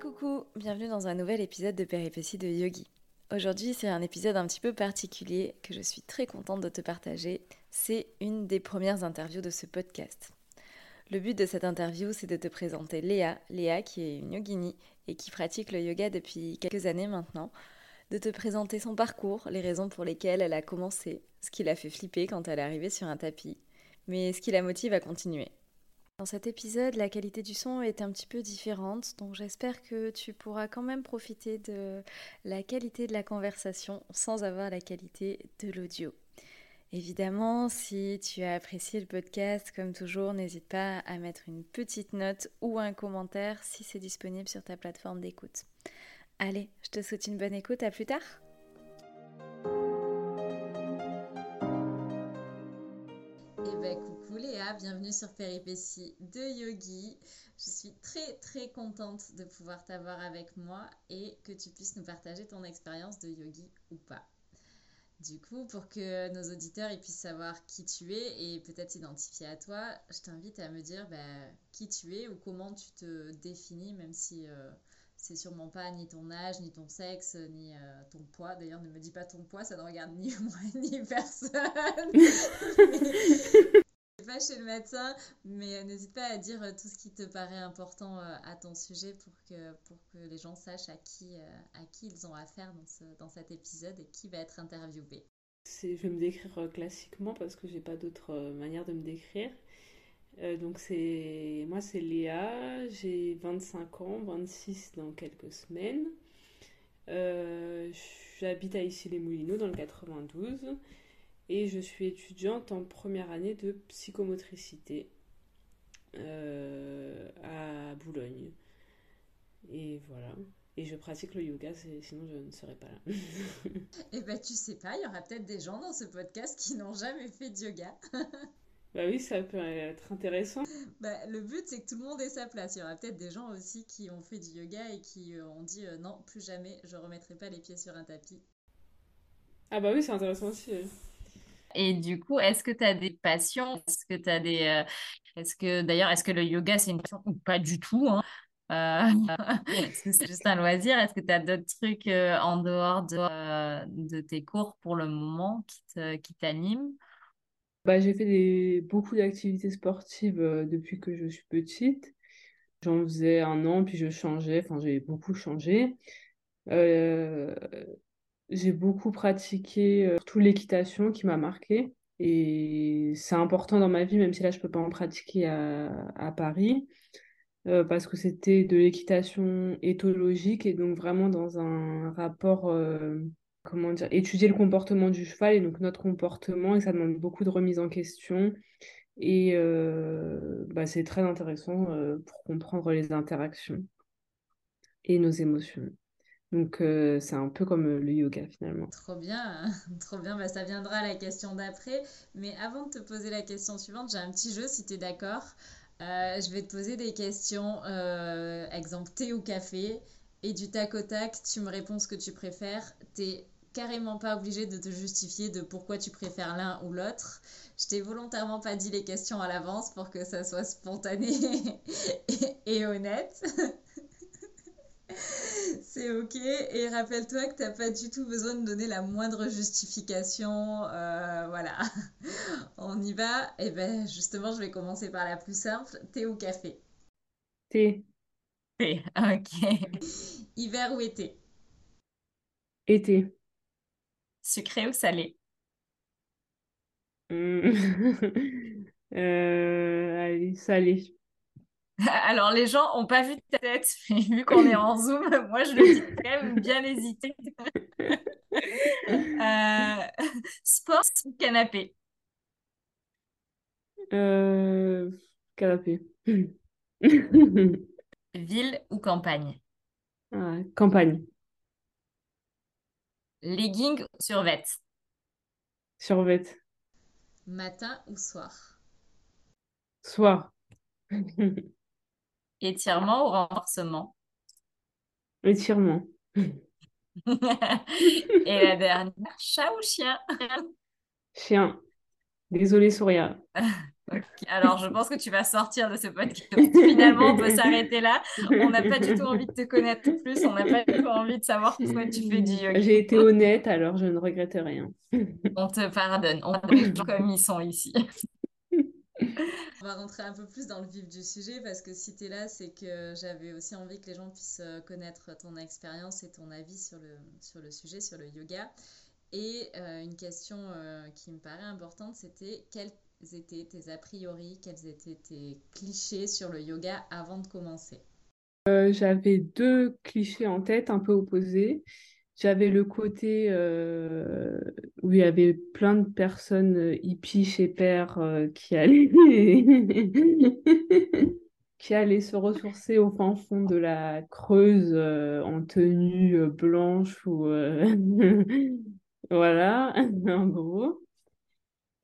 Coucou, bienvenue dans un nouvel épisode de Péripéties de Yogi. Aujourd'hui c'est un épisode un petit peu particulier que je suis très contente de te partager. C'est une des premières interviews de ce podcast. Le but de cette interview c'est de te présenter Léa, Léa qui est une yogini et qui pratique le yoga depuis quelques années maintenant, de te présenter son parcours, les raisons pour lesquelles elle a commencé, ce qui l'a fait flipper quand elle est arrivée sur un tapis, mais ce qui la motive à continuer. Dans cet épisode, la qualité du son est un petit peu différente, donc j'espère que tu pourras quand même profiter de la qualité de la conversation sans avoir la qualité de l'audio. Évidemment, si tu as apprécié le podcast, comme toujours, n'hésite pas à mettre une petite note ou un commentaire si c'est disponible sur ta plateforme d'écoute. Allez, je te souhaite une bonne écoute, à plus tard bienvenue sur Péripéties de Yogi. Je suis très très contente de pouvoir t'avoir avec moi et que tu puisses nous partager ton expérience de yogi ou pas. Du coup, pour que nos auditeurs puissent savoir qui tu es et peut-être s'identifier à toi, je t'invite à me dire bah, qui tu es ou comment tu te définis, même si euh, c'est sûrement pas ni ton âge, ni ton sexe, ni euh, ton poids. D'ailleurs, ne me dis pas ton poids, ça ne regarde ni moi ni personne. pas chez le médecin, mais n'hésite pas à dire euh, tout ce qui te paraît important euh, à ton sujet pour que, pour que les gens sachent à qui, euh, à qui ils ont affaire dans, dans cet épisode et qui va être interviewé. Je vais me décrire classiquement parce que j'ai pas d'autre manière de me décrire. donc c'est moi c'est Léa, j'ai 25 ans, 26 dans quelques semaines. J'habite à Issy-les-Moulineaux dans le 92 et je suis étudiante en première année de psychomotricité euh, à Boulogne. Et voilà. Et je pratique le yoga, sinon je ne serais pas là. Eh ben tu sais pas, il y aura peut-être des gens dans ce podcast qui n'ont jamais fait de yoga. bah oui, ça peut être intéressant. Bah, le but c'est que tout le monde ait sa place. Il y aura peut-être des gens aussi qui ont fait du yoga et qui euh, ont dit euh, non, plus jamais, je remettrai pas les pieds sur un tapis. Ah bah oui, c'est intéressant aussi. Et du coup, est-ce que tu as des passions? Est-ce que des. Euh, est-ce que d'ailleurs, est-ce que le yoga c'est une passion ou pas du tout hein? Euh, c'est juste un loisir Est-ce que tu as d'autres trucs euh, en dehors de, de, tes cours pour le moment qui t'animent? Bah, J'ai fait beaucoup d'activités sportives depuis que je suis petite. J'en faisais un an, puis je changeais. Enfin, j'ai beaucoup changé. Euh, j'ai beaucoup pratiqué euh, tout l'équitation qui m'a marqué. Et c'est important dans ma vie, même si là, je ne peux pas en pratiquer à, Paris, euh, parce que c'était de l'équitation éthologique et donc vraiment dans un rapport, euh, comment dire, étudier le comportement du cheval et donc notre comportement, et ça demande beaucoup de remise en question. Et bah, c'est très intéressant pour comprendre les interactions et nos émotions. Donc, euh, c'est un peu comme euh, le yoga finalement. Trop bien, trop bien. Bah, ça viendra à la question d'après. Mais avant de te poser la question suivante, j'ai un petit jeu si tu es d'accord. Euh, je vais te poser des questions, exemple thé ou café. Et du tac au tac, tu me réponds ce que tu préfères. T'es carrément pas obligé de te justifier de pourquoi tu préfères l'un ou l'autre. Je t'ai volontairement pas dit les questions à l'avance pour que ça soit spontané et honnête. C'est ok. Et rappelle-toi que tu n'as pas du tout besoin de donner la moindre justification. Euh, voilà. On y va. Et eh ben justement, je vais commencer par la plus simple. Thé ou café Thé. Thé, ok. Hiver ou été? Été. Sucré ou salé? Hmm. euh, Allez, salé. Alors, les gens n'ont pas vu ta tête, mais vu qu'on est en Zoom, moi, je le dis quand même bien hésité. euh, sport ou canapé? Euh, Canapé. Ville ou campagne? Ah, Campagne. Legging ou survêt? Survêt. Matin ou soir? Soir. Étirement ou renforcement? Étirement. Et la dernière, chat ou chien? Chien. Désolée, Souria. Alors, je pense que tu vas sortir de ce podcast. Finalement, on peut s'arrêter là. On n'a pas du tout envie de te connaître plus. On n'a pas du tout envie de savoir pourquoi tu fais du yoga. J'ai été honnête, alors je ne regrette rien. on te pardonne. On gens comme ils sont ici. On va rentrer un peu plus dans le vif du sujet parce que si tu es là, c'est que j'avais aussi envie que les gens puissent euh, connaître ton expérience et ton avis sur le, sur le sujet, sur le yoga. Et euh, une question euh, qui me paraît importante, c'était quels étaient tes a priori, quels étaient tes clichés sur le yoga avant de commencer? J'avais deux clichés en tête, un peu opposés. J'avais le côté où il y avait plein de personnes hippies chez Père qui allaient qui allaient se ressourcer au fin fond de la Creuse en tenue blanche ou Voilà, en gros.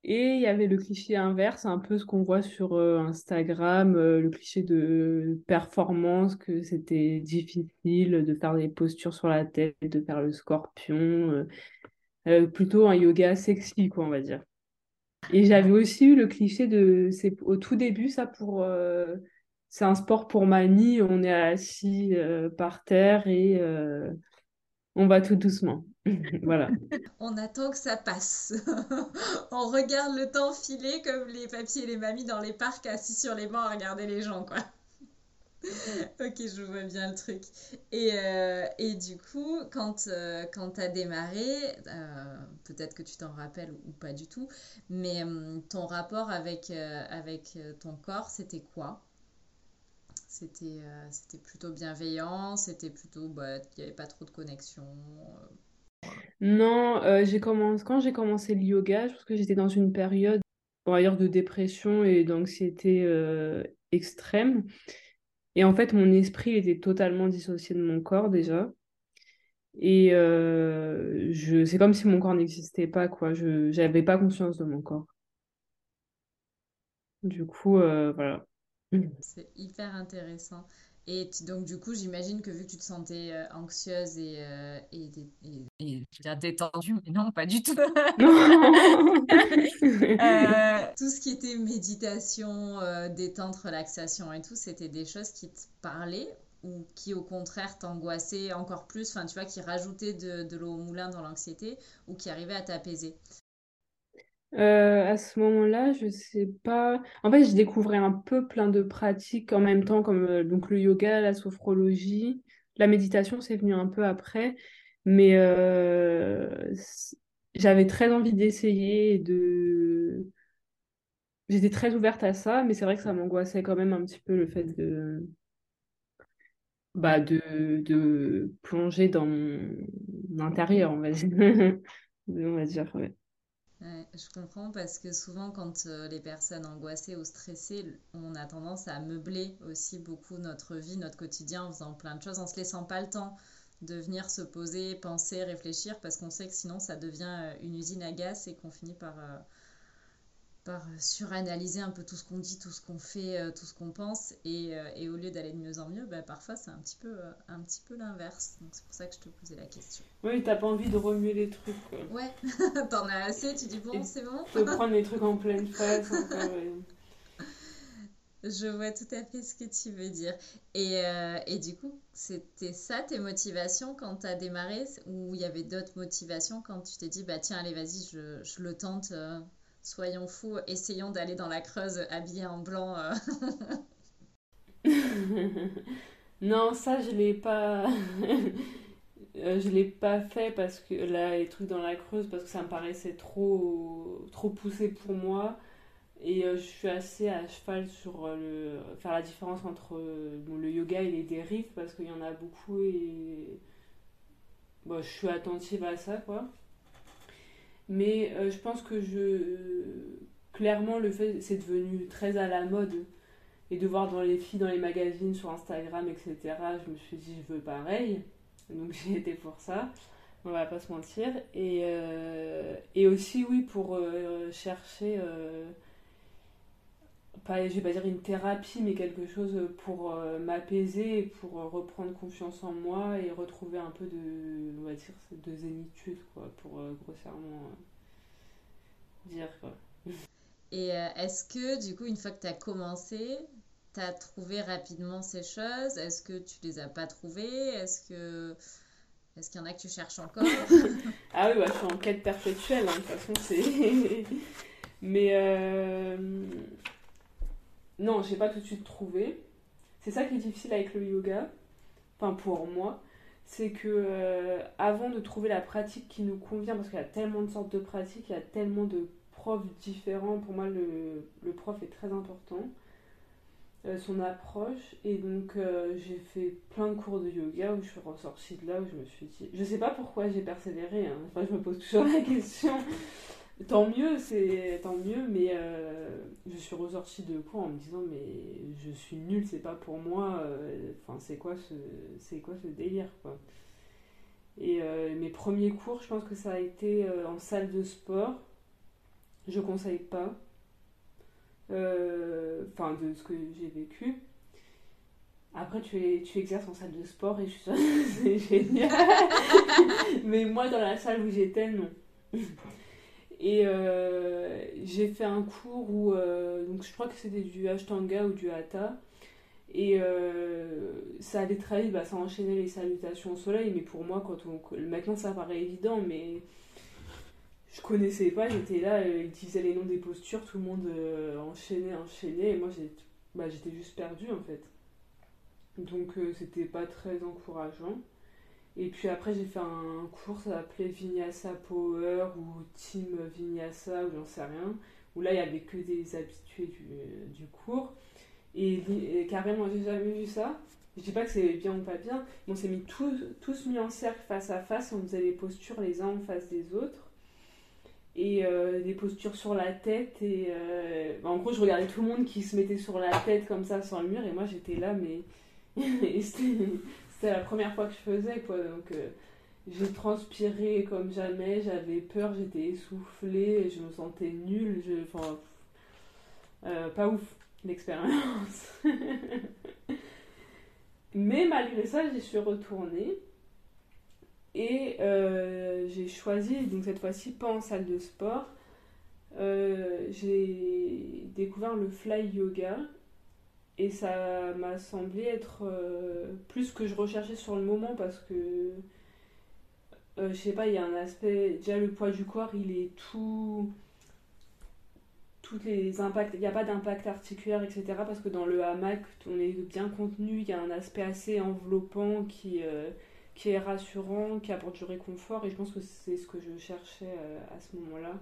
Et il y avait le cliché inverse, un peu ce qu'on voit sur euh, Instagram, euh, le cliché de performance, que c'était difficile de faire des postures sur la tête, de faire le scorpion, euh, plutôt un yoga sexy, quoi, on va dire. Et j'avais aussi eu le cliché de, c'est au tout début, ça, pour, c'est un sport pour mamie, on est assis par terre et on va tout doucement. voilà. On attend que ça passe. on regarde le temps filer comme les papiers et les mamies dans les parcs assis sur les bancs à regarder les gens, quoi. ok, je vois bien le truc. Et, euh, du coup, quand, euh, quand tu démarré, euh, peut-être que tu t'en rappelles ou pas du tout, mais ton rapport avec, avec ton corps, c'était quoi? C'était c'était plutôt bienveillant, c'était plutôt, bah, il n'y avait pas trop de connexion. Non, euh, j'ai commencé, quand j'ai commencé le yoga, je pense que j'étais dans une période, d'ailleurs, de dépression et d'anxiété euh, extrême. Et en fait, mon esprit était totalement dissocié de mon corps déjà. Et euh, je, c'est comme si mon corps n'existait pas, quoi. Je n'avais pas conscience de mon corps. Du coup, voilà. C'est hyper intéressant. Et donc, du coup, j'imagine que vu que tu te sentais euh, anxieuse et, euh, et, et, détendue, mais non, pas du tout. Euh, tout ce qui était méditation, détente, relaxation et tout, c'était des choses qui te parlaient ou qui, au contraire, t'angoissaient encore plus, enfin, tu vois, qui rajoutaient de, de l'eau au moulin dans l'anxiété ou qui arrivaient à t'apaiser. Euh, à ce moment-là, je sais pas. En fait, je découvrais un peu plein de pratiques en même temps, comme euh, donc le yoga, la sophrologie. La méditation, c'est venu un peu après. Mais euh, j'avais très envie d'essayer de. J'étais très ouverte à ça, mais c'est vrai que ça m'angoissait quand même un petit peu le fait de. Bah, de, de plonger dans mon intérieur, on va dire. on va dire, ouais je comprends parce que souvent quand euh, les personnes angoissées ou stressées, on a tendance à meubler aussi beaucoup notre vie, notre quotidien en faisant plein de choses, en se laissant pas le temps de venir se poser, penser, réfléchir parce qu'on sait que sinon ça devient euh, une usine à gaz et qu'on finit par euh, par suranalyser un peu tout ce qu'on dit, tout ce qu'on fait, euh, tout ce qu'on pense. Et, euh, et, au lieu d'aller de mieux en mieux, bah, parfois c'est un petit peu, euh, un petit peu l'inverse. Donc c'est pour ça que je te posais la question. Oui, t'as pas envie de remuer les trucs. Quoi. Ouais, t'en as assez, tu dis bon, c'est bon. De prendre les trucs en pleine face. Je vois tout à fait ce que tu veux dire. Et, et du coup, c'était ça tes motivations quand tu as démarré? Ou il y avait d'autres motivations quand tu t'es dit, bah tiens, allez, vas-y, je, je le tente soyons fous, essayons d'aller dans la Creuse habillés en blanc. Euh. non, ça je l'ai pas. Euh, je l'ai pas fait parce que là, les trucs dans la Creuse, parce que ça me paraissait trop, trop poussé pour moi. Et euh, je suis assez à cheval sur faire la différence entre le yoga et les dérives parce qu'il y en a beaucoup et bon, je suis attentive à ça quoi. Mais euh, je pense que je. Clairement, le fait, c'est devenu très à la mode. Et de voir dans les filles, dans les magazines, sur Instagram, etc., je me suis dit, je veux pareil. Donc j'ai été pour ça. On va pas se mentir. Et, euh, et aussi, oui, pour euh, chercher pas, je vais pas dire une thérapie, mais quelque chose pour m'apaiser, pour reprendre confiance en moi et retrouver un peu de, on va dire, de zénitude, quoi, pour grossièrement dire, quoi. Et est-ce que, du coup, une fois que tu as commencé, tu as trouvé rapidement ces choses? Est-ce que tu les as pas trouvées? Est-ce que est-ce qu'il y en a que tu cherches encore? Ah oui, bah, je suis en quête perpétuelle, hein, de toute façon, c'est... Mais euh... non, j'ai pas tout de suite trouvé. C'est ça qui est difficile avec le yoga, enfin pour moi, c'est que euh, avant de trouver la pratique qui nous convient, parce qu'il y a tellement de sortes de pratiques, il y a tellement de profs différents, pour moi le, prof est très important. Euh, son approche. Et donc, euh, j'ai fait plein de cours de yoga où je suis ressortie de là, où je me suis dit. Je sais pas pourquoi j'ai persévéré, hein. enfin, je me pose toujours la question. Tant mieux, c'est tant mieux, mais euh, je suis ressortie de cours en me disant mais je suis nulle, c'est pas pour moi. Enfin, c'est quoi ce c'est quoi ce délire quoi. Et mes premiers cours, je pense que ça a été en salle de sport. Je conseille pas euh, enfin de ce que j'ai vécu. Après, tu, es, tu exerces en salle de sport et je suis sûre c'est génial. Mais moi, dans la salle où j'étais, non. Et euh, j'ai fait un cours où, euh, je crois que c'était du Ashtanga ou du Hatha. Et ça allait très vite, bah, ça enchaînait les salutations au soleil. Mais pour moi, quand on, maintenant ça paraît évident, mais je connaissais pas, j'étais là, euh, il disait les noms des postures, tout le monde euh, enchaînait, enchaînait, et moi bah, j'étais juste perdue en fait. Donc euh, c'était pas très encourageant. Et puis après j'ai fait un cours, ça s'appelait Vinyasa Power ou Team Vinyasa ou j'en sais rien, où là il y avait que des habitués du, cours. Et, carrément j'ai jamais vu ça. Je dis pas que c'est bien ou pas bien, on s'est mis tous, mis en cercle face à face, on faisait les postures les uns en face des autres et euh, des postures sur la tête. Et euh, en gros, je regardais tout le monde qui se mettait sur la tête comme ça sur le mur, et moi j'étais là, mais c'était la première fois que je faisais quoi. Donc euh, j'ai transpiré comme jamais, j'avais peur, j'étais essoufflée, je me sentais nulle. Je... Enfin, pas ouf l'expérience. mais malgré ça, j'y suis retournée. Et euh, j'ai choisi, donc cette fois-ci pas en salle de sport, euh, j'ai découvert le fly yoga et ça m'a semblé être euh, plus que je recherchais sur le moment parce que je sais pas, il y a un aspect, déjà le poids du corps il est tout, toutes les impacts, il n'y a pas d'impact articulaire etc. parce que dans le hamac on est bien contenu, il y a un aspect assez enveloppant qui qui est rassurant, qui apporte du réconfort. Et je pense que c'est ce que je cherchais euh, à ce moment-là.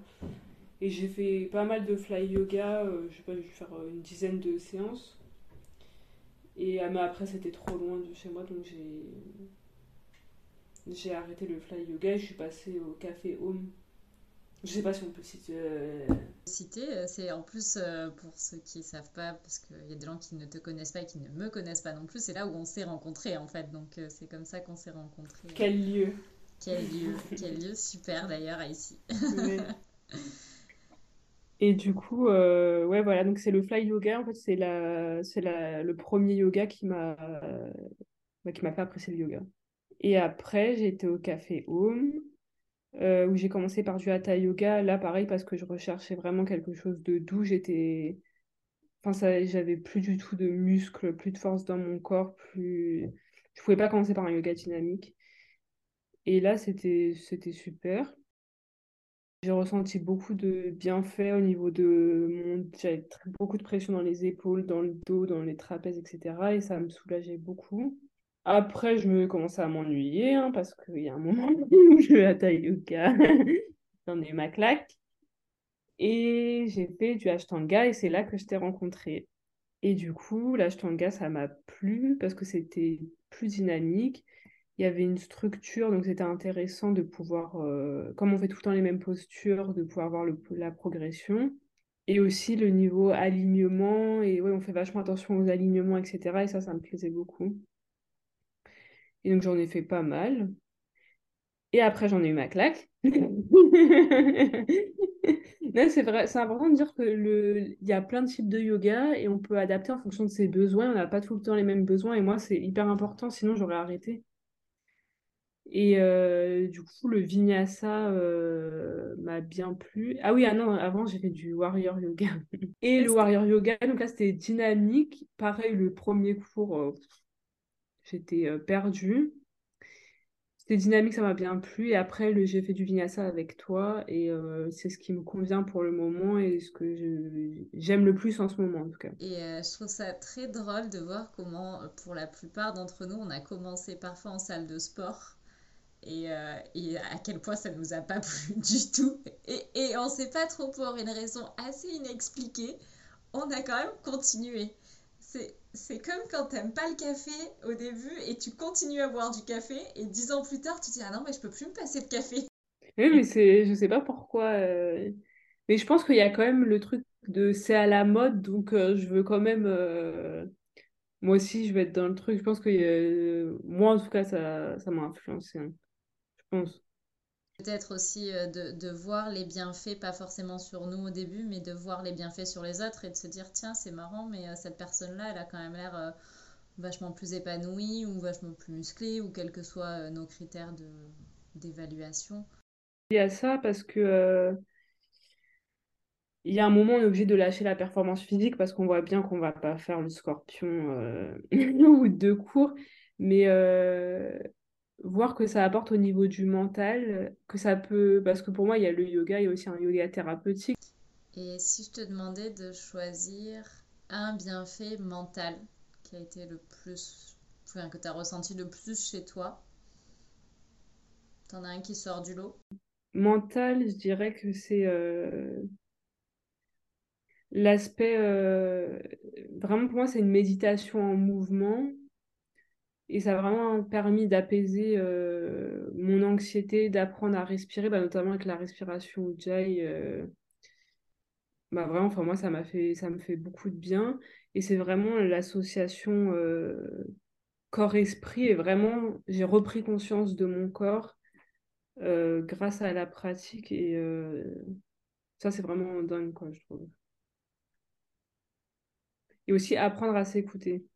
Et j'ai fait pas mal de fly yoga, euh, je sais pas, je vais faire euh, une dizaine de séances. Et mais après, c'était trop loin de chez moi, donc j'ai j'ai arrêté le fly yoga et je suis passée au café home je sais pas si on peut citer. Euh, citer, euh, c'est en plus euh, pour ceux qui ne savent pas, parce qu'il y a des gens qui ne te connaissent pas et qui ne me connaissent pas non plus, c'est là où on s'est rencontrés en fait. Donc c'est comme ça qu'on s'est rencontrés. Quel lieu Quel lieu Quel lieu super d'ailleurs ici. Et du coup, ouais, voilà, donc c'est le fly yoga. En fait, c'est la, c'est la, le premier yoga qui m'a, bah, qui m'a fait apprécier le yoga. Et après, j'ai été au café Home. Euh, où j'ai commencé par du hatha yoga. Là, pareil, parce que je recherchais vraiment quelque chose de doux. J'étais. Enfin, ça, j'avais plus du tout de muscles, plus de force dans mon corps, plus. Je pouvais pas commencer par un yoga dynamique. Et là, c'était, c'était super. J'ai ressenti beaucoup de bienfaits au niveau de mon. J'avais beaucoup de pression dans les épaules, dans le dos, dans les trapèzes, etc. Et ça me soulageait beaucoup. Après, je me commençais à m'ennuyer hein, parce qu'il y a un moment où je vais à yoga, j'en ai ma claque. Et j'ai fait du Ashtanga et c'est là que je t'ai rencontré. Et du coup, l'Ashtanga, ça m'a plu parce que c'était plus dynamique. Il y avait une structure, donc c'était intéressant de pouvoir, euh, comme on fait tout le temps les mêmes postures, de pouvoir voir la progression. Et aussi le niveau alignement. Et ouais, on fait vachement attention aux alignements, etc. Et ça, ça me plaisait beaucoup. Et donc j'en ai fait pas mal. Et après, j'en ai eu ma claque. c'est vrai, c'est important de dire que le, il y a plein de types de yoga et on peut adapter en fonction de ses besoins. On n'a pas tout le temps les mêmes besoins et moi, c'est hyper important, sinon j'aurais arrêté. Et euh, du coup, le vinyasa euh, m'a bien plu. Ah oui, ah non, avant, j'ai fait du warrior yoga. Et le warrior yoga, donc là, c'était dynamique. Pareil, le premier cours, euh, j'étais perdue. C'était dynamique, ça m'a bien plu. Et après, j'ai fait du vinyasa avec toi. Et c'est ce qui me convient pour le moment et ce que j'aime le plus en ce moment, en tout cas. Et je trouve ça très drôle de voir comment, pour la plupart d'entre nous, on a commencé parfois en salle de sport euh, et, à quel point ça ne nous a pas plu du tout. Et, et on ne sait pas trop pour une raison assez inexpliquée, on a quand même continué. C'est comme quand tu n'aimes pas le café au début et tu continues à boire du café et dix ans plus tard tu dis ah non mais je peux plus me passer de café. Oui mais c'est je sais pas pourquoi euh, mais je pense qu'il y a quand même le truc de c'est à la mode donc euh, je veux quand même moi aussi je vais être dans le truc je pense que moi en tout cas ça ça m'a influencé. Hein. Peut-être aussi euh, de, voir les bienfaits, pas forcément sur nous au début, mais de voir les bienfaits sur les autres et de se dire tiens, c'est marrant, mais euh, cette personne-là, elle a quand même l'air euh, vachement plus épanouie ou vachement plus musclée ou quels que soient nos critères d'évaluation. Il y a ça parce que il y a un moment, on est obligé de lâcher la performance physique parce qu'on voit bien qu'on va pas faire le scorpion ou deux cours. Mais voir que ça apporte au niveau du mental, que ça peut... Parce que pour moi, il y a le yoga, il y a aussi un yoga thérapeutique. Et si je te demandais de choisir un bienfait mental qui a été le plus... Enfin, que tu as ressenti le plus chez toi, t'en as un qui sort du lot? Mental, je dirais que c'est... Euh, l'aspect, euh, vraiment pour moi, c'est une méditation en mouvement et ça a vraiment permis d'apaiser euh, mon anxiété, d'apprendre à respirer, bah, notamment avec la respiration Ujjayi. Euh, bah, vraiment, enfin, moi, ça m'a fait, ça me fait beaucoup de bien. Et c'est vraiment l'association euh, corps-esprit. Et vraiment, j'ai repris conscience de mon corps grâce à la pratique. Et ça, c'est vraiment dingue, quoi, je trouve. Et aussi apprendre à s'écouter.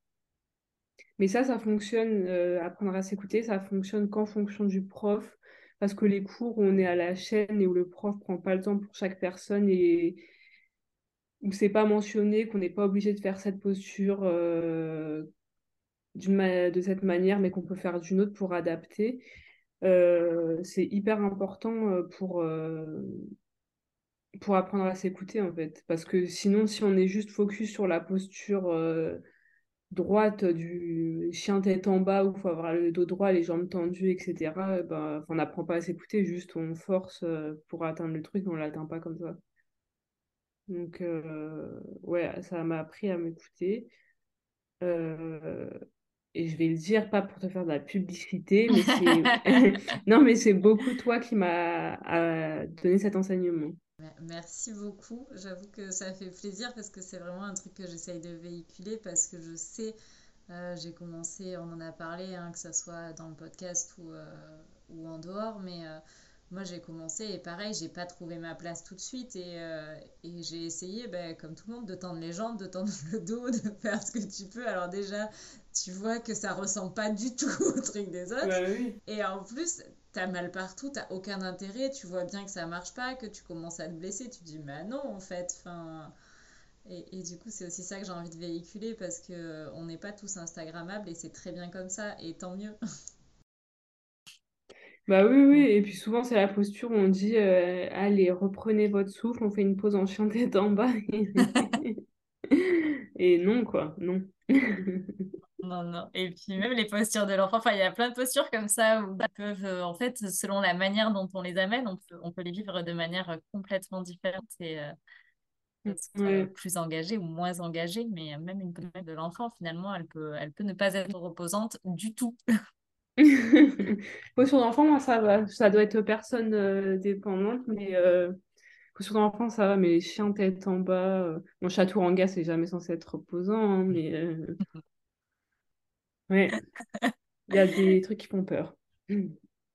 Mais ça, ça fonctionne, euh, apprendre à s'écouter, ça fonctionne qu'en fonction du prof, parce que les cours où on est à la chaîne et où le prof prend pas le temps pour chaque personne et où c'est pas mentionné, qu'on n'est pas obligé de faire cette posture euh, de cette manière, mais qu'on peut faire d'une autre pour adapter, euh, c'est hyper important pour, pour apprendre à s'écouter en fait. Parce que sinon, si on est juste focus sur la posture droite du chien tête en bas où il faut avoir le dos droit, les jambes tendues, etc., bah, on n'apprend pas à s'écouter, juste on force euh, pour atteindre le truc, on ne l'atteint pas comme ça. Donc, euh, ouais, ça m'a appris à m'écouter. Euh, et je vais le dire, pas pour te faire de la publicité, mais c'est... non, mais c'est beaucoup toi qui m'a donné cet enseignement. Merci beaucoup. J'avoue que ça fait plaisir parce que c'est vraiment un truc que j'essaye de véhiculer parce que je sais, euh, j'ai commencé, on en a parlé, hein, que ce soit dans le podcast ou, euh, ou en dehors, mais euh, moi j'ai commencé et pareil, j'ai pas trouvé ma place tout de suite et, et j'ai essayé, ben, comme tout le monde, de tendre les jambes, de tendre le dos, de faire ce que tu peux. Alors déjà, tu vois que ça ressemble pas du tout au truc des autres. Et en plus, t'as mal partout, t'as aucun intérêt, tu vois bien que ça marche pas, que tu commences à te blesser, tu te dis, mais non, en fait, enfin. Et, du coup, c'est aussi ça que j'ai envie de véhiculer parce que on n'est pas tous Instagrammables et c'est très bien comme ça, et tant mieux. Bah oui, oui, et puis souvent c'est la posture où on dit euh, allez, reprenez votre souffle, on fait une pause en chien tête en bas. et non, quoi, non. Non, non. Et puis même les postures de l'enfant, enfin, il y a plein de postures comme ça où ils peuvent, euh, en fait, selon la manière dont on les amène, on peut, on peut les vivre de manière euh, complètement différente et euh, plus engagée ou moins engagée. Mais même une posture de l'enfant, finalement, elle peut, elle peut ne pas être reposante du tout. posture d'enfant, moi, ça va. Ça doit être personne dépendante, mais posture d'enfant, ça va. Mais les chiens tête en bas, mon chaturanga, c'est jamais censé être reposant, hein, mais. Oui, il y a des trucs qui font peur.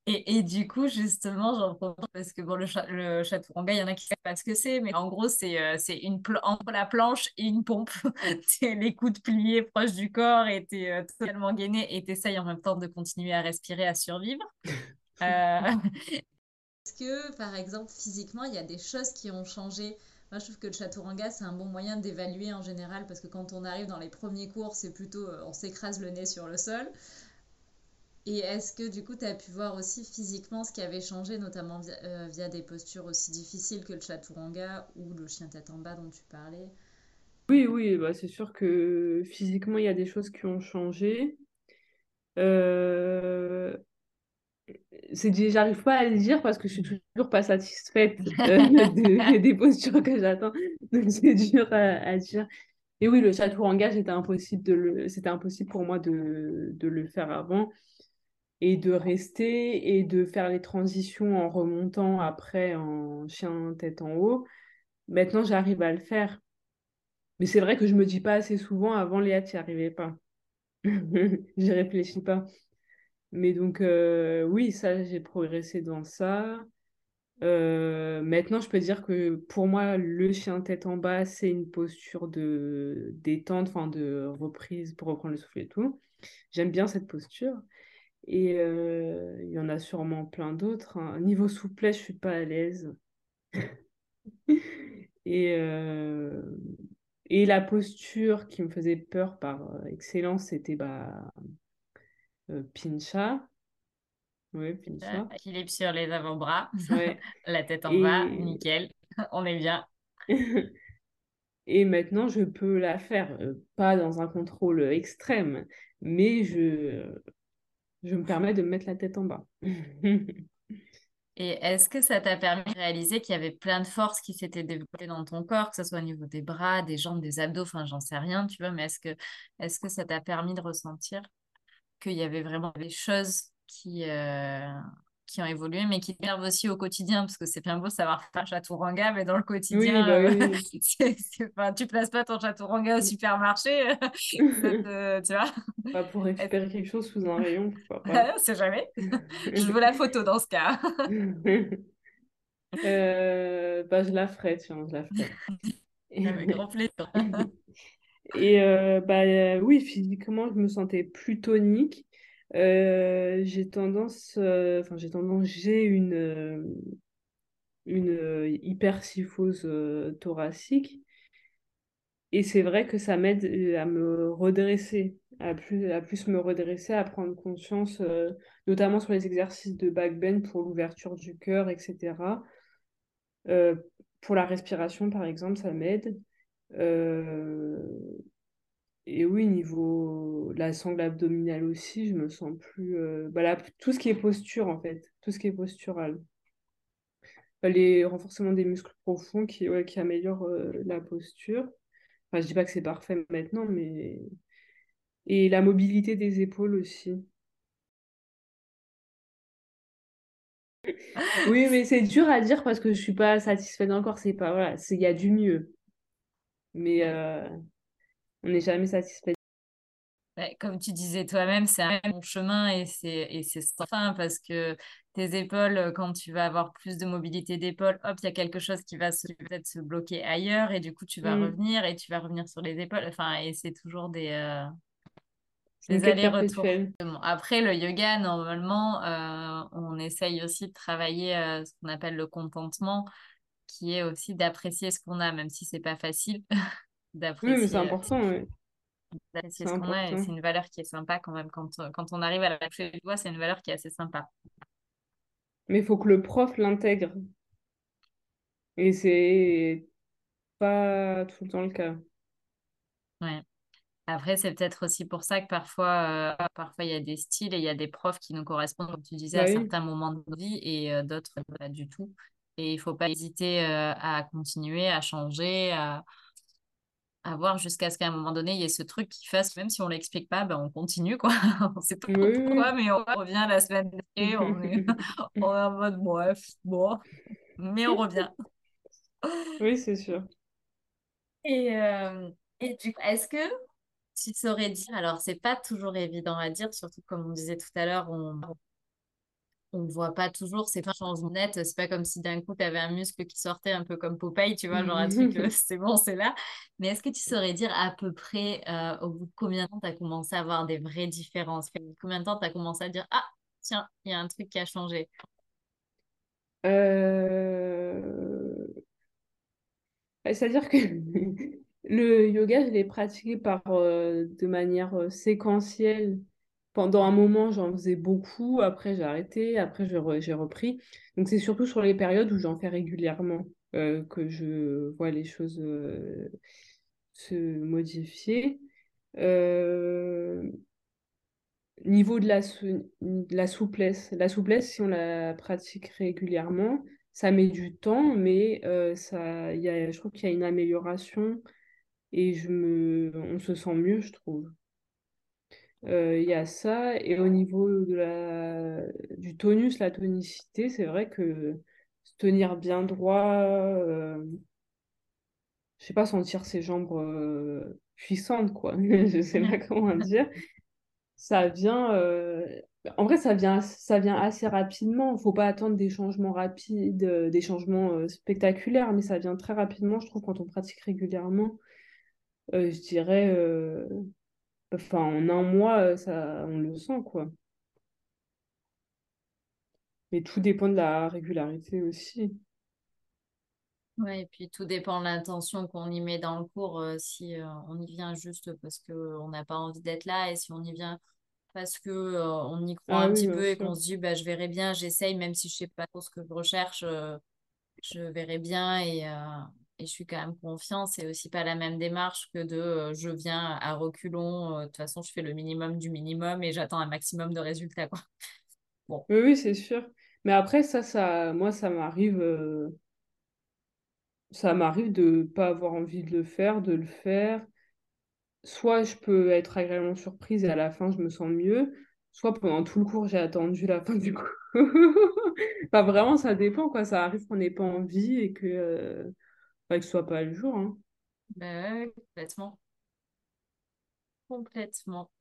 Et, et, du coup, justement, j'en profite parce que bon, le, cha le chaturanga, il y en a qui ne savent pas ce que c'est, mais en gros, c'est euh, c'est une entre la planche et une pompe. tu les coudes pliés proches du corps et tu es euh, totalement gainé et tu essayes en même temps de continuer à respirer, à survivre. Euh, Est-ce que, par exemple, physiquement, il y a des choses qui ont changé moi, je trouve que le chaturanga, c'est un bon moyen d'évaluer en général, parce que quand on arrive dans les premiers cours, c'est plutôt on s'écrase le nez sur le sol. Et est-ce que du coup, tu as pu voir aussi physiquement ce qui avait changé, notamment via, euh, via des postures aussi difficiles que le chaturanga ou le chien tête en bas dont tu parlais? Oui, oui, bah c'est sûr que physiquement, il y a des choses qui ont changé. Euh... J'arrive pas à le dire parce que je suis toujours pas satisfaite euh, des postures que j'attends. Donc c'est dur à, à, dire. Et oui, le chaturanga, c'était impossible, de le... c'était impossible pour moi de, de le faire avant et de rester et de faire les transitions en remontant après en chien tête en haut. Maintenant, j'arrive à le faire. Mais c'est vrai que je me dis pas assez souvent avant Léa, tu n'y arrivais pas. J'y réfléchis pas. Mais donc, euh, oui, ça, j'ai progressé dans ça. Euh, maintenant, je peux dire que pour moi, le chien tête en bas, c'est une posture de détente, enfin de reprise pour reprendre le souffle et tout. J'aime bien cette posture. Et euh, il y en a sûrement plein d'autres. Hein. Niveau souplesse, je suis pas à l'aise. et, et la posture qui me faisait peur par excellence, c'était bah, Pincha. Oui, Pincha. Équilibre sur les avant-bras, ouais. la tête en bas, nickel, on est bien. Et maintenant, je peux la faire, pas dans un contrôle extrême, mais je, je me permets de me mettre la tête en bas. Et est-ce que ça t'a permis de réaliser qu'il y avait plein de forces qui s'étaient développées dans ton corps, que ce soit au niveau des bras, des jambes, des abdos, enfin j'en sais rien, tu vois, mais est-ce que, est que ça t'a permis de ressentir? Qu'il y avait vraiment des choses qui, euh, qui ont évolué, mais qui servent aussi au quotidien, parce que c'est bien beau savoir faire chaturanga, mais dans le quotidien, oui, bah oui. tu places pas ton chaturanga au supermarché, tu vois. Pas pour récupérer quelque chose sous un rayon, c'est jamais. je veux la photo dans ce cas. euh, bah, je la ferai, tiens, je la ferai. Avec grand plaisir. Et euh, bah, oui, physiquement, je me sentais plus tonique. Euh, j'ai tendance, euh, enfin j'ai tendance, j'ai une, euh, une hypersyphose thoracique. Et c'est vrai que ça m'aide à me redresser, à plus, à plus me redresser, à prendre conscience, notamment sur les exercices de back bend pour l'ouverture du cœur, etc. pour la respiration, par exemple, ça m'aide. Et oui, niveau la sangle abdominale aussi, je me sens plus. Euh, bah tout ce qui est posture, en fait, tout ce qui est postural. Bah, les renforcements des muscles profonds qui, qui améliorent euh, la posture. Enfin, je dis pas que c'est parfait maintenant, mais. Et la mobilité des épaules aussi. Oui, mais c'est dur à dire parce que je suis pas satisfaite encore. C'est pas. Voilà, il y a du mieux. Mais. Euh, on n'est jamais satisfait. Comme tu disais toi-même, c'est un bon chemin et c'est sans fin parce que tes épaules, quand tu vas avoir plus de mobilité d'épaule, hop, il y a quelque chose qui va peut-être se bloquer ailleurs et du coup, tu vas mm. revenir et tu vas revenir sur les épaules. Enfin, et c'est toujours des, euh, des allers-retours. Après, le yoga, normalement, euh, on essaye aussi de travailler euh, ce qu'on appelle le contentement, qui est aussi d'apprécier ce qu'on a, même si c'est pas facile. d'apprécier. Oui, mais c'est important, oui. C'est ce qu'on a c'est une valeur qui est sympa quand même. Quand, quand on arrive à la toucher du doigt, c'est une valeur qui est assez sympa. Mais il faut que le prof l'intègre. Et c'est pas tout le temps le cas. Ouais. Après, c'est peut-être aussi pour ça que parfois, euh, parfois il y a des styles et il y a des profs qui nous correspondent, comme tu disais, à bah certains moments de vie et euh, d'autres pas du tout. Et il ne faut pas hésiter à continuer, à changer, à, à voir jusqu'à ce qu'à un moment donné, il y ait ce truc qui fasse, même si on ne l'explique pas, ben, on continue, quoi. on ne sait pas pourquoi, mais on revient la semaine dernière, on est, on est en mode bref, bon, mais on revient. oui, c'est sûr. Et, euh, et du coup, est-ce que tu saurais dire, alors c'est pas toujours évident à dire, surtout comme on disait tout à l'heure, on, on ne voit pas toujours, c'est pas changement net, c'est pas comme si d'un coup tu avais un muscle qui sortait un peu comme Popeye, tu vois, genre un truc, c'est bon, c'est là. Mais est-ce que tu saurais dire à peu près euh, au bout de combien de temps tu as commencé à avoir des vraies différences? Combien de temps tu as commencé à dire, ah, tiens, il y a un truc qui a changé? Euh, C'est-à-dire que le yoga, je l'ai pratiqué par, euh, de manière séquentielle pendant un moment, j'en faisais beaucoup. Après, j'ai arrêté. Après, j'ai repris. Donc, c'est surtout sur les périodes où j'en fais régulièrement euh, que je vois les choses euh, se modifier. Euh, niveau de la, la souplesse. La souplesse, si on la pratique régulièrement, ça met du temps, mais ça, y a, je trouve qu'il y a une amélioration et je me, on se sent mieux, je trouve. Euh, il y a ça. Et au niveau de la, du tonus, la tonicité, c'est vrai que se tenir bien droit, euh, je sais pas, sentir ses jambes euh, puissantes, quoi. je sais pas comment dire. Ça vient. En vrai, ça vient, ça vient assez rapidement. Faut pas attendre des changements rapides, des changements spectaculaires, mais ça vient très rapidement, je trouve, quand on pratique régulièrement. je dirais Enfin, en un mois, euh, ça, on le sent, quoi. Mais tout dépend de la régularité aussi. Oui, et puis tout dépend de l'intention qu'on y met dans le cours. Euh, si euh, on y vient juste parce qu'on n'a pas envie d'être là, et si on y vient parce que on y croit Ah un oui, petit peu et qu'on se dit bah, je verrai bien, j'essaye, même si je sais pas trop ce que je recherche, je verrai bien et, et je suis quand même confiante. C'est aussi pas la même démarche que de je viens à reculons. De toute façon, je fais le minimum du minimum et j'attends un maximum de résultats, quoi. Bon, Oui, c'est sûr. Mais après, ça, ça, moi, ça m'arrive, ça m'arrive de pas avoir envie de le faire, de le faire. Soit je peux être agréablement surprise et à la fin, je me sens mieux. Soit pendant tout le cours, j'ai attendu la fin du cours. Vraiment, ça dépend, quoi. Ça arrive qu'on n'ait pas envie et que, bah, que ce soit pas le jour, hein. bah complètement. Complètement.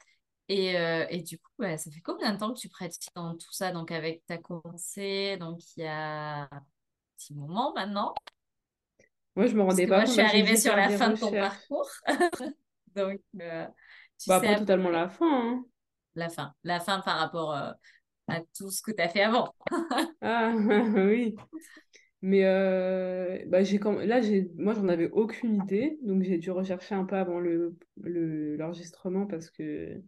Et, euh, et du coup, ouais, ça fait combien de temps que tu pratiques dans tout ça? Donc, avec, tu as commencé, donc il y a un petit moment maintenant. Moi, je me rendais pas moi, je compte. suis Bah, arrivée sur la fin de ton parcours. Donc, euh, tu Bah, sais pas totalement la fin, hein. la fin. La fin par rapport euh, à tout ce que tu as fait avant. Ah, oui. Mais euh, bah, comm- là, moi, j'en avais aucune idée. Donc, j'ai dû rechercher un peu avant le, le- l'enregistrement parce que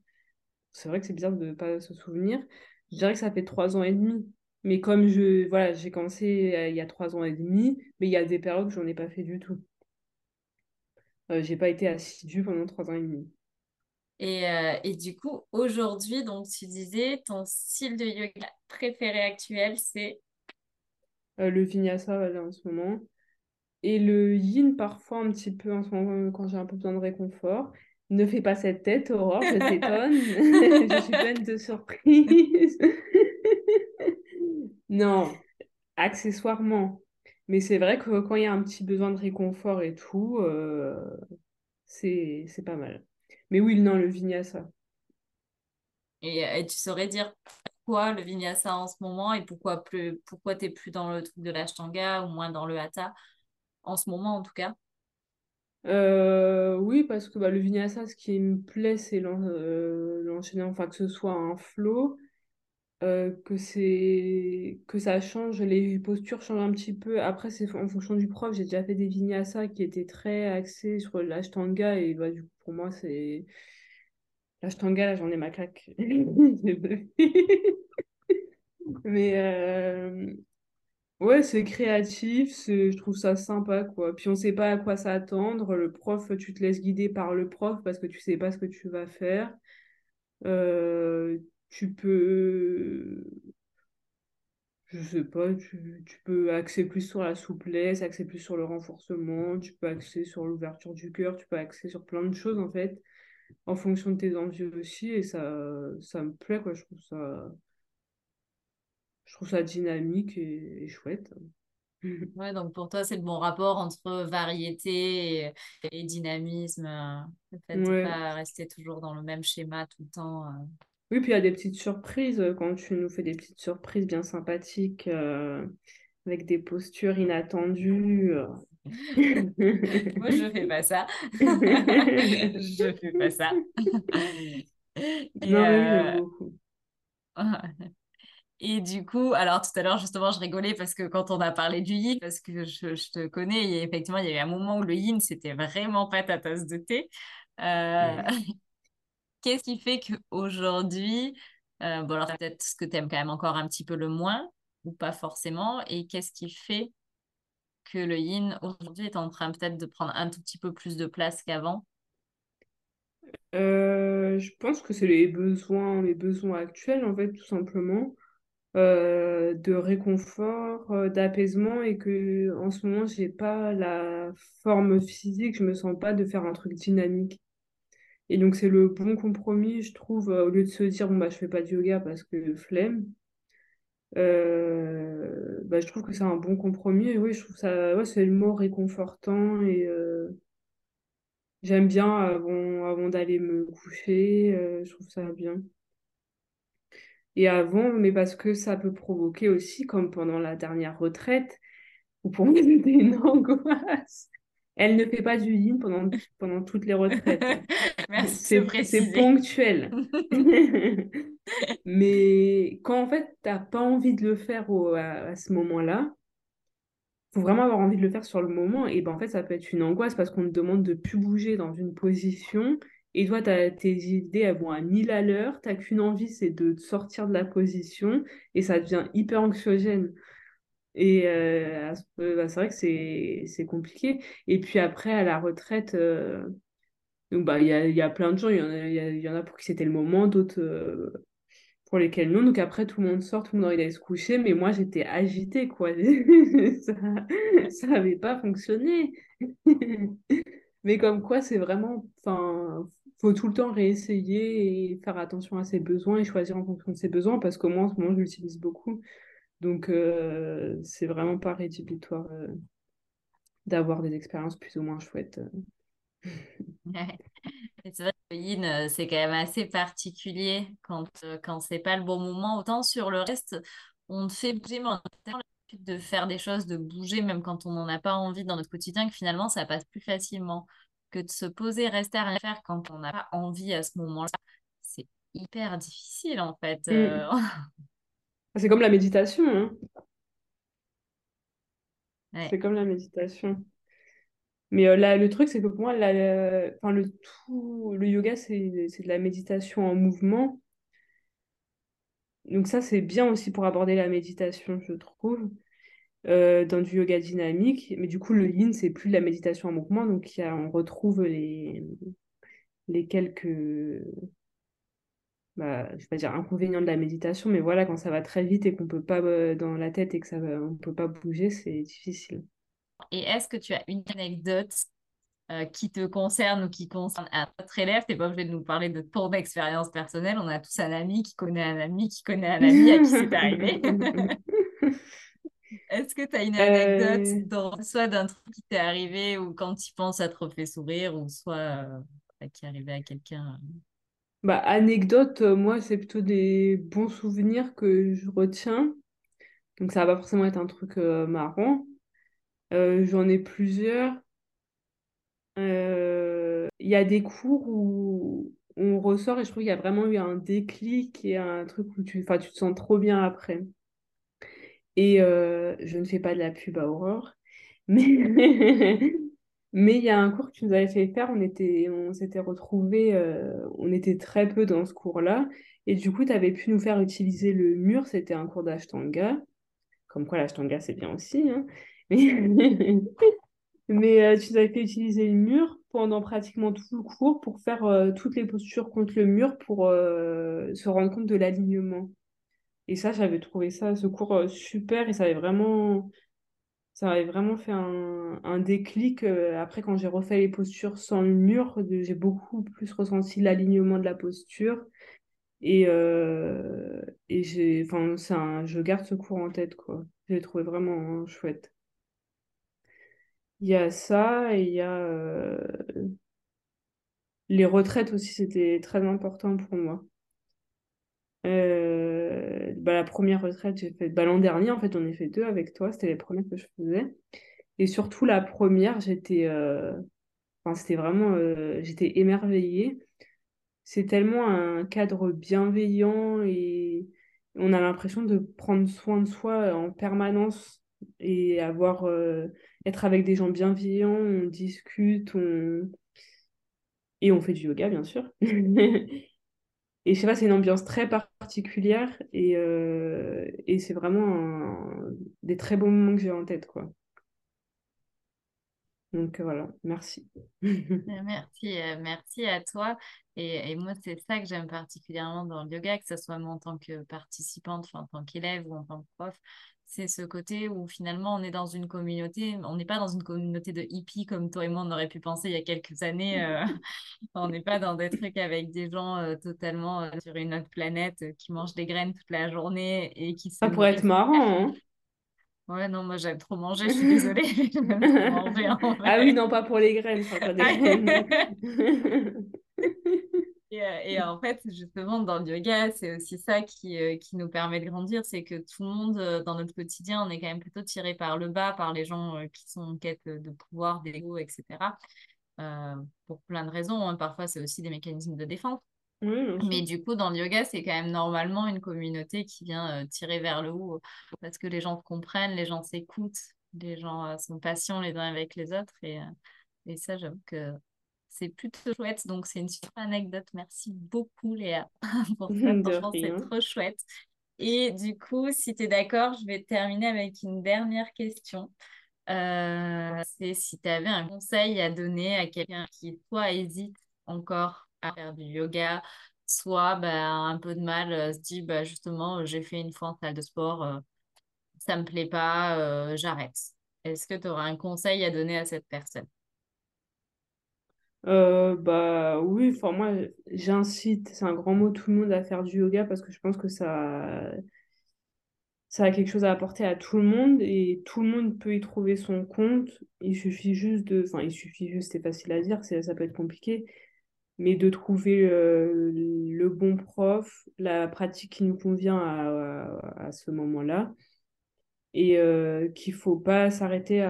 c'est vrai que c'est bizarre de ne pas se souvenir. Je dirais que ça fait trois ans et demi. Mais comme je, voilà, j'ai commencé euh, il y a trois ans et demi, mais il y a des périodes où j'en ai pas fait du tout. Euh, j'ai pas été assidue pendant trois ans et demi. Et, euh, et du coup, aujourd'hui, donc tu disais, ton style de yoga préféré actuel, c'est... Euh, le vinyasa, en ce moment. Et le yin, parfois, un petit peu, en ce moment, quand j'ai un peu besoin de réconfort. Ne fais pas cette tête, Aurore, je t'étonne. Je suis pleine de surprises. Non, accessoirement. Mais c'est vrai que quand il y a un petit besoin de réconfort et tout, euh, c'est c'est pas mal. Mais oui, non, le vinyasa. Et, et tu saurais dire le vinyasa en ce moment et pourquoi plus, pourquoi t'es plus dans le truc de l'ashtanga ou moins dans le hatha en ce moment en tout cas? Euh, oui, parce que bah, le vinyasa, ce qui me plaît, c'est euh, l'enchaînement, enfin que ce soit un flow. euh, que c'est que ça change, les postures changent un petit peu. Après, c'est en fonction du prof. J'ai déjà fait des vinyasa qui étaient très axés sur l'ashtanga et bah, du coup, pour moi, c'est l'ashtanga, là, j'en ai ma claque. Mais euh, ouais, c'est créatif, je trouve ça sympa, quoi. Puis on sait pas à quoi s'attendre. Le prof, tu te laisses guider par le prof parce que tu sais pas ce que tu vas faire. Euh, tu peux Je sais pas, tu, tu peux axer plus sur la souplesse, axer plus sur le renforcement, tu peux axer sur l'ouverture du cœur, tu peux axer sur plein de choses en fait, en fonction de tes envies aussi, et ça, ça me plaît quoi, je trouve ça, je trouve ça dynamique et, et chouette. Ouais, donc pour toi, c'est le bon rapport entre variété et, et dynamisme, euh, le fait de Ouais, pas rester toujours dans le même schéma tout le temps. euh. Oui, puis il y a des petites surprises euh, quand tu nous fais des petites surprises bien sympathiques euh, avec des postures inattendues. Moi, je fais pas ça. Je fais pas ça. Et, Non, euh. Et du coup, alors tout à l'heure, justement, je rigolais parce que quand on a parlé du yin, parce que je, je te connais, et effectivement, il y a eu un moment où le yin, c'était vraiment pas ta tasse de thé. Euh, Qu'est-ce qui fait qu'aujourd'hui, euh, bon, alors peut-être ce que tu aimes quand même encore un petit peu le moins, ou pas forcément, et qu'est-ce qui fait que le yin, aujourd'hui, est en train peut-être de prendre un tout petit peu plus de place qu'avant? Euh, je pense que c'est les besoins, les besoins actuels, en fait, tout simplement, euh, de réconfort, euh, d'apaisement, et que en ce moment, j'ai pas la forme physique, je me sens pas de faire un truc dynamique. Et donc, c'est le bon compromis, je trouve, au lieu de se dire, bon, bah, je fais pas de yoga parce que flemme, euh, bah, je trouve que c'est un bon compromis. Et oui, je trouve ça, ouais, c'est le mot réconfortant et euh, j'aime bien avant, avant d'aller me coucher, euh, je trouve ça bien. Et avant, mais parce que ça peut provoquer aussi, comme pendant la dernière retraite, où pour moi c'était une angoisse. Elle ne fait pas du yin pendant, pendant toutes les retraites. Merci de C'est, ponctuel. Mais quand en fait, t'as pas envie de le faire au- à, ce moment-là, faut vraiment avoir envie de le faire sur le moment. Et ben en fait, ça peut être une angoisse parce qu'on te demande de plus bouger dans une position. Et toi, t'as, tes idées, elles vont à 1000 à l'heure. T'as qu'une envie, c'est de sortir de la position. Et ça devient hyper anxiogène. Et euh, euh, bah, c'est vrai que c'est, compliqué. Et puis après, à la retraite, euh, bah, il y a, il y a plein de gens. Il y en a, il il pour qui c'était le moment, d'autres. Pour lesquels non. Donc après, tout le monde sort, tout le monde a se coucher, mais moi, j'étais agitée, quoi. Ça, n'avait pas fonctionné. Mais comme quoi, c'est vraiment, enfin, faut tout le temps réessayer et faire attention à ses besoins et choisir en fonction de ses besoins, parce qu'au moins, en ce moment, je l'utilise beaucoup. Donc, euh, c'est vraiment pas rédhibitoire euh, d'avoir des expériences plus ou moins chouettes. Ouais. C'est vrai que yin, euh, c'est quand même assez particulier quand, euh, quand c'est pas le bon moment. Autant sur le reste, on te fait bouger, mais on a l'habitude de faire des choses, de bouger, même quand on n'en a pas envie dans notre quotidien, que finalement, ça passe plus facilement que de se poser, rester à rien faire quand on n'a pas envie à ce moment-là. C'est hyper difficile, en fait. Euh, Mm. C'est comme la méditation, hein. ouais. C'est comme la méditation. Mais euh, là, le truc, c'est que pour moi, la- le tout, le yoga, c'est, de la méditation en mouvement. Donc ça, c'est bien aussi pour aborder la méditation, je trouve, euh, dans du yoga dynamique. Mais du coup, le yin, c'est plus de la méditation en mouvement. Donc y a, on retrouve les, les quelques, bah, je vais pas dire inconvénients de la méditation, mais voilà, quand ça va très vite et qu'on peut pas, euh, dans la tête et que ça on peut pas bouger, c'est difficile. Et est-ce que tu as une anecdote euh, qui te concerne ou qui concerne un autre élève, tu n'es pas obligé de nous parler de ton expérience personnelle. On a tous un ami qui connaît un ami qui connaît un ami à qui c'est arrivé. Est-ce que tu as une anecdote, Euh, dans- soit d'un truc qui t'est arrivé ou quand tu penses, ça te refait sourire, ou soit euh, qui est arrivé à quelqu'un? Bah, anecdote, moi, c'est plutôt des bons souvenirs que je retiens. Donc, ça va pas forcément être un truc euh, marrant. Euh, j'en ai plusieurs. Euh, Il y a des cours où on ressort et je trouve qu'il y a vraiment eu un déclic et un truc où tu, tu te sens trop bien après. Et euh, je ne fais pas de la pub à Aurore, mais mais il y a un cours que tu nous avais fait faire, on était, on s'était retrouvés, on était très peu dans ce cours-là, et du coup, tu avais pu nous faire utiliser le mur, c'était un cours d'Ashtanga, comme quoi l'Ashtanga c'est bien aussi, hein. Mais, mais euh, tu nous avais fait utiliser le mur pendant pratiquement tout le cours pour faire euh, toutes les postures contre le mur pour euh, se rendre compte de l'alignement. Et ça, j'avais trouvé ça, ce cours super et ça avait vraiment, ça avait vraiment fait un, déclic. après, quand j'ai refait les postures sans le mur, j'ai beaucoup plus ressenti l'alignement de la posture. Et, et j'ai, enfin, je garde ce cours en tête, quoi. J'ai trouvé vraiment hein, chouette. Il y a ça et il y a euh, les retraites aussi, c'était très important pour moi. bah, la première retraite, j'ai fait bah, l'an dernier, en fait, j'en ai fait deux avec toi. C'était les premières que je faisais. Et surtout, la première, j'étais euh, enfin, c'était vraiment, euh, j'étais émerveillée. C'est tellement un cadre bienveillant et on a l'impression de prendre soin de soi en permanence et avoir, euh, être avec des gens bienveillants, on discute, on... et on fait du yoga, bien sûr. Et je sais pas, c'est une ambiance très particulière et, euh, et c'est vraiment des très bons moments que j'ai en tête, quoi. Donc euh, voilà, merci. merci, merci à toi. Et, et moi, c'est ça que j'aime particulièrement dans le yoga, que ce soit moi en tant que participante, en tant qu'élève ou en tant que prof, c'est ce côté où finalement on est dans une communauté, on n'est pas dans une communauté de hippies comme toi et moi on aurait pu penser il y a quelques années. Euh, on n'est pas dans des trucs avec des gens euh, totalement euh, sur une autre planète qui mangent des graines toute la journée et qui Ça pourrait être marrant. Hein ouais, non, moi j'aime trop manger, je suis désolée. manger, ah oui, non, pas pour les graines, pas des graines. Euh, et, en fait, justement, dans le yoga, c'est aussi ça qui, euh, qui nous permet de grandir, c'est que tout le monde, euh, dans notre quotidien, on est quand même plutôt tiré par le bas, par les gens qui sont en quête de pouvoir, d'ego, etc. pour plein de raisons. Hein. Parfois, c'est aussi des mécanismes de défense. Mais du coup, dans le yoga, c'est quand même normalement une communauté qui vient tirer vers le haut parce que les gens comprennent, les gens s'écoutent, les gens sont patients les uns avec les autres. Et, et ça, j'avoue que c'est plutôt chouette. Donc, c'est une super anecdote. Merci beaucoup, Léa, pour ça. c'est trop chouette. Et du coup, si tu es d'accord, je vais terminer avec une dernière question. Euh, c'est si tu avais un conseil à donner à quelqu'un qui, soit hésite encore à faire du yoga, soit bah, un peu de mal, euh, se dit bah, justement, j'ai fait une fois en salle de sport, euh, ça me plaît pas, j'arrête. Est-ce que tu auras un conseil à donner à cette personne? Euh, bah oui, enfin moi j'incite, c'est un grand mot, tout le monde à faire du yoga parce que je pense que ça, ça a quelque chose à apporter à tout le monde et tout le monde peut y trouver son compte. Il suffit juste de, enfin il suffit juste, c'est facile à dire, ça peut être compliqué, mais de trouver euh, le bon prof, la pratique qui nous convient à, à, ce moment-là et euh, qu'il faut pas s'arrêter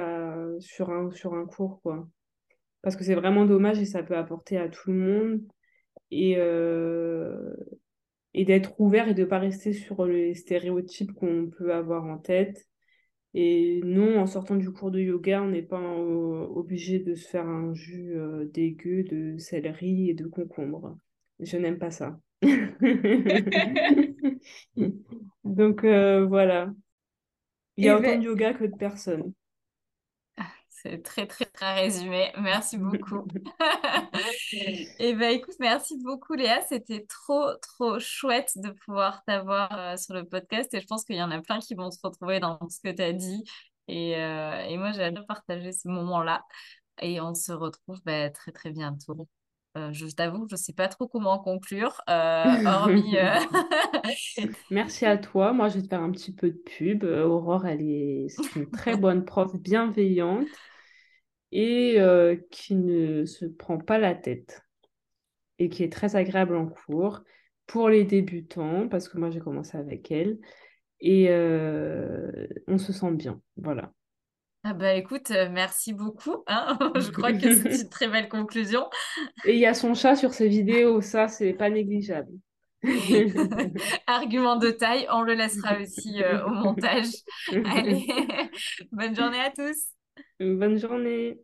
sur un, sur un cours quoi parce que c'est vraiment dommage et ça peut apporter à tout le monde. Et, euh, et d'être ouvert et de ne pas rester sur les stéréotypes qu'on peut avoir en tête. Et non, en sortant du cours de yoga, on n'est pas obligé de se faire un jus euh, dégueu de céleri et de concombre. Je n'aime pas ça. Donc euh, voilà. Il y a autant ben de yoga que de personnes. C'est très, très, très résumé. Merci beaucoup. Et eh ben écoute, merci beaucoup Léa. C'était trop, trop chouette de pouvoir t'avoir euh, sur le podcast. Et je pense qu'il y en a plein qui vont se retrouver dans ce que tu as dit. Et, euh, et moi, j'ai adoré partager ce moment-là. Et on se retrouve bah, très, très bientôt. Euh, je t'avoue, je ne sais pas trop comment conclure, hormis... Merci à toi. Moi, je vais te faire un petit peu de pub. Aurore, elle est, c'est une très bonne prof bienveillante et euh, qui ne se prend pas la tête et qui est très agréable en cours pour les débutants, parce que moi j'ai commencé avec elle, et euh, on se sent bien. Voilà. Ah bah écoute, euh, merci beaucoup. Hein. Je crois que c'est une très belle conclusion. Et il y a son chat sur ses vidéos, ça c'est pas négligeable. Argument de taille, on le laissera aussi au montage. Allez, bonne journée à tous. Bonne journée.